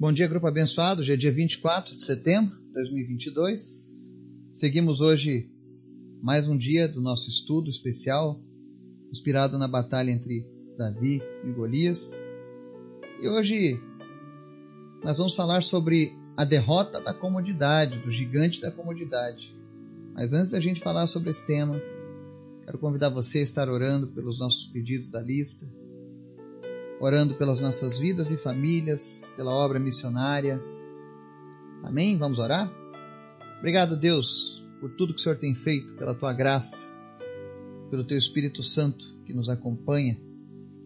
Bom dia, grupo abençoado. Hoje é dia 24 de setembro de 2022. Seguimos hoje mais um dia do nosso estudo especial, inspirado na batalha entre Davi e Golias. E hoje nós vamos falar sobre a derrota da comodidade, do gigante da comodidade. Mas antes da gente falar sobre esse tema, quero convidar você a estar orando pelos nossos pedidos da lista orando pelas nossas vidas e famílias, pela obra missionária. Amém? Vamos orar? Obrigado, Deus, por tudo que o Senhor tem feito, pela tua graça, pelo teu Espírito Santo que nos acompanha,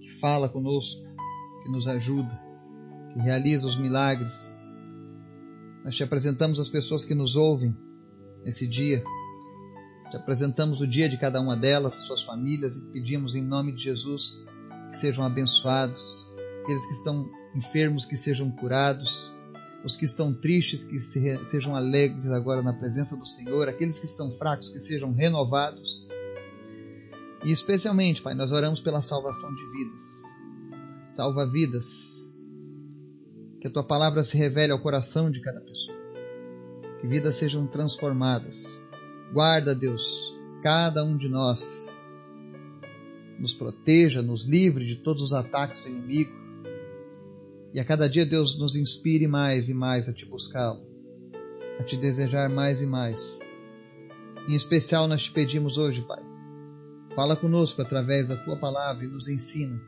que fala conosco, que nos ajuda, que realiza os milagres. Nós te apresentamos as pessoas que nos ouvem nesse dia. Te apresentamos o dia de cada uma delas, suas famílias, e pedimos em nome de Jesus que sejam abençoados, aqueles que estão enfermos que sejam curados, os que estão tristes que se, sejam alegres agora na presença do Senhor, aqueles que estão fracos que sejam renovados. E especialmente, Pai, nós oramos pela salvação de vidas. Salva vidas. Que a tua palavra se revele ao coração de cada pessoa. Que vidas sejam transformadas. Guarda, Deus, cada um de nós nos proteja, nos livre de todos os ataques do inimigo. E a cada dia Deus nos inspire mais e mais a te buscá-lo, a te desejar mais e mais. Em especial nós te pedimos hoje, Pai, fala conosco através da tua palavra e nos ensina.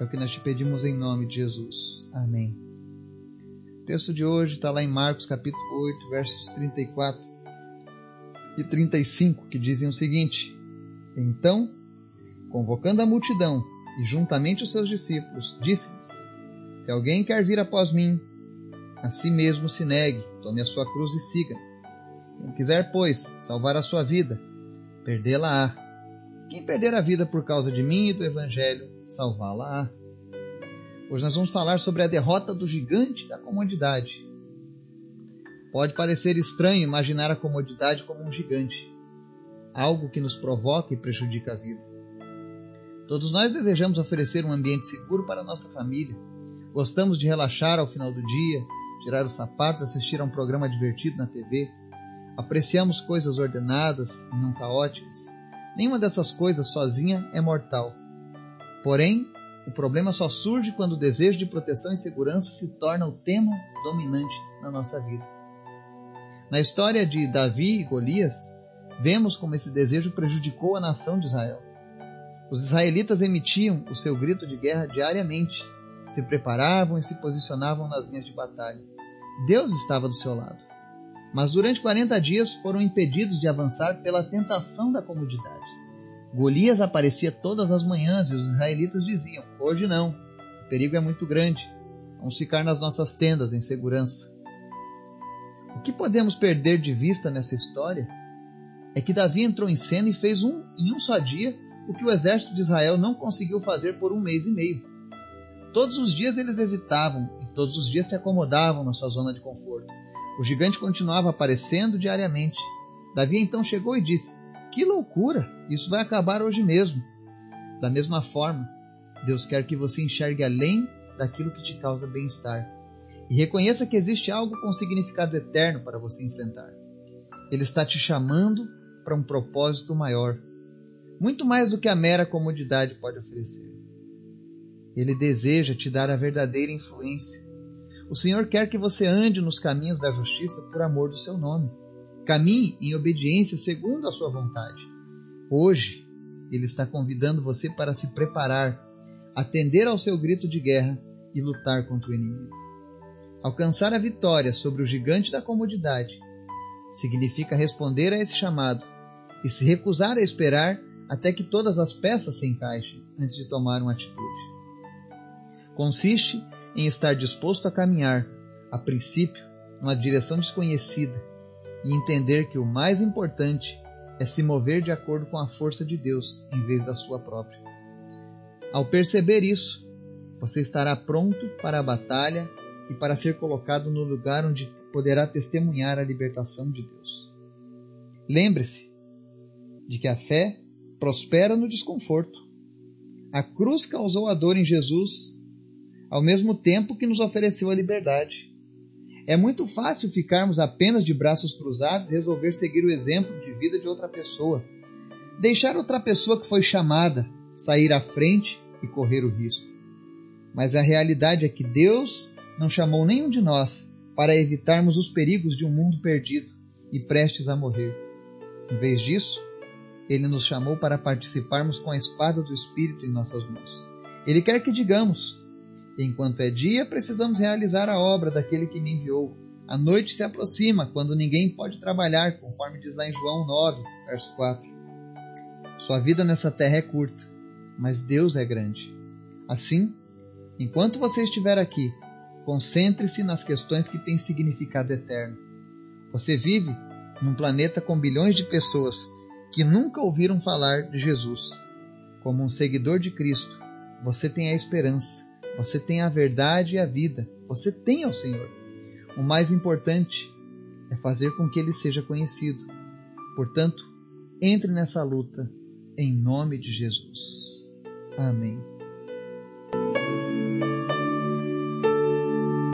É o que nós te pedimos em nome de Jesus. Amém. O texto de hoje está lá em Marcos capítulo 8, versos 34 e 35, que dizem o seguinte: então, convocando a multidão e juntamente os seus discípulos, disse-lhes: Se alguém quer vir após mim, a si mesmo se negue, tome a sua cruz e siga. Quem quiser, pois, salvar a sua vida, perdê-la-á. Quem perder a vida por causa de mim e do Evangelho, salvá-la-á. Hoje nós vamos falar sobre a derrota do gigante da comodidade. Pode parecer estranho imaginar a comodidade como um gigante algo que nos provoca e prejudica a vida. Todos nós desejamos oferecer um ambiente seguro para a nossa família. Gostamos de relaxar ao final do dia, tirar os sapatos, assistir a um programa divertido na TV. Apreciamos coisas ordenadas e não caóticas. Nenhuma dessas coisas sozinha é mortal. Porém, o problema só surge quando o desejo de proteção e segurança se torna o tema dominante na nossa vida. Na história de Davi e Golias, Vemos como esse desejo prejudicou a nação de Israel. Os israelitas emitiam o seu grito de guerra diariamente, se preparavam e se posicionavam nas linhas de batalha. Deus estava do seu lado. Mas durante 40 dias foram impedidos de avançar pela tentação da comodidade. Golias aparecia todas as manhãs e os israelitas diziam: Hoje não, o perigo é muito grande, vamos ficar nas nossas tendas em segurança. O que podemos perder de vista nessa história é que Davi entrou em cena e fez um, em um só dia o que o exército de Israel não conseguiu fazer por um mês e meio. Todos os dias eles hesitavam e todos os dias se acomodavam na sua zona de conforto. O gigante continuava aparecendo diariamente. Davi então chegou e disse: Que loucura! Isso vai acabar hoje mesmo. Da mesma forma, Deus quer que você enxergue além daquilo que te causa bem-estar e reconheça que existe algo com significado eterno para você enfrentar. Ele está te chamando para um propósito maior, muito mais do que a mera comodidade pode oferecer. Ele deseja te dar a verdadeira influência. O Senhor quer que você ande nos caminhos da justiça por amor do seu nome. Caminhe em obediência segundo a sua vontade. Hoje, Ele está convidando você para se preparar, atender ao seu grito de guerra e lutar contra o inimigo. Alcançar a vitória sobre o gigante da comodidade significa responder a esse chamado e se recusar a esperar até que todas as peças se encaixem antes de tomar uma atitude. Consiste em estar disposto a caminhar, a princípio, numa direção desconhecida e entender que o mais importante é se mover de acordo com a força de Deus em vez da sua própria. Ao perceber isso, você estará pronto para a batalha e para ser colocado no lugar onde poderá testemunhar a libertação de Deus. Lembre-se de que a fé prospera no desconforto. A cruz causou a dor em Jesus. ao mesmo tempo que nos ofereceu a liberdade. É muito fácil ficarmos apenas de braços cruzados e resolver seguir o exemplo de vida de outra pessoa. Deixar outra pessoa que foi chamada sair à frente e correr o risco. Mas a realidade é que Deus não chamou nenhum de nós para evitarmos os perigos de um mundo perdido e prestes a morrer. Em vez disso, Ele nos chamou para participarmos com a espada do Espírito em nossas mãos. Ele quer que digamos: Enquanto é dia, precisamos realizar a obra daquele que me enviou. A noite se aproxima, quando ninguém pode trabalhar, conforme diz lá em João 9, verso 4. Sua vida nessa terra é curta, mas Deus é grande. Assim, enquanto você estiver aqui, concentre-se nas questões que têm significado eterno. Você vive num planeta com bilhões de pessoas que nunca ouviram falar de Jesus. Como um seguidor de Cristo, você tem a esperança você tem a verdade e a vida. Você tem ao Senhor. O mais importante é fazer com que ele seja conhecido. Portanto, entre nessa luta em nome de Jesus. Amém.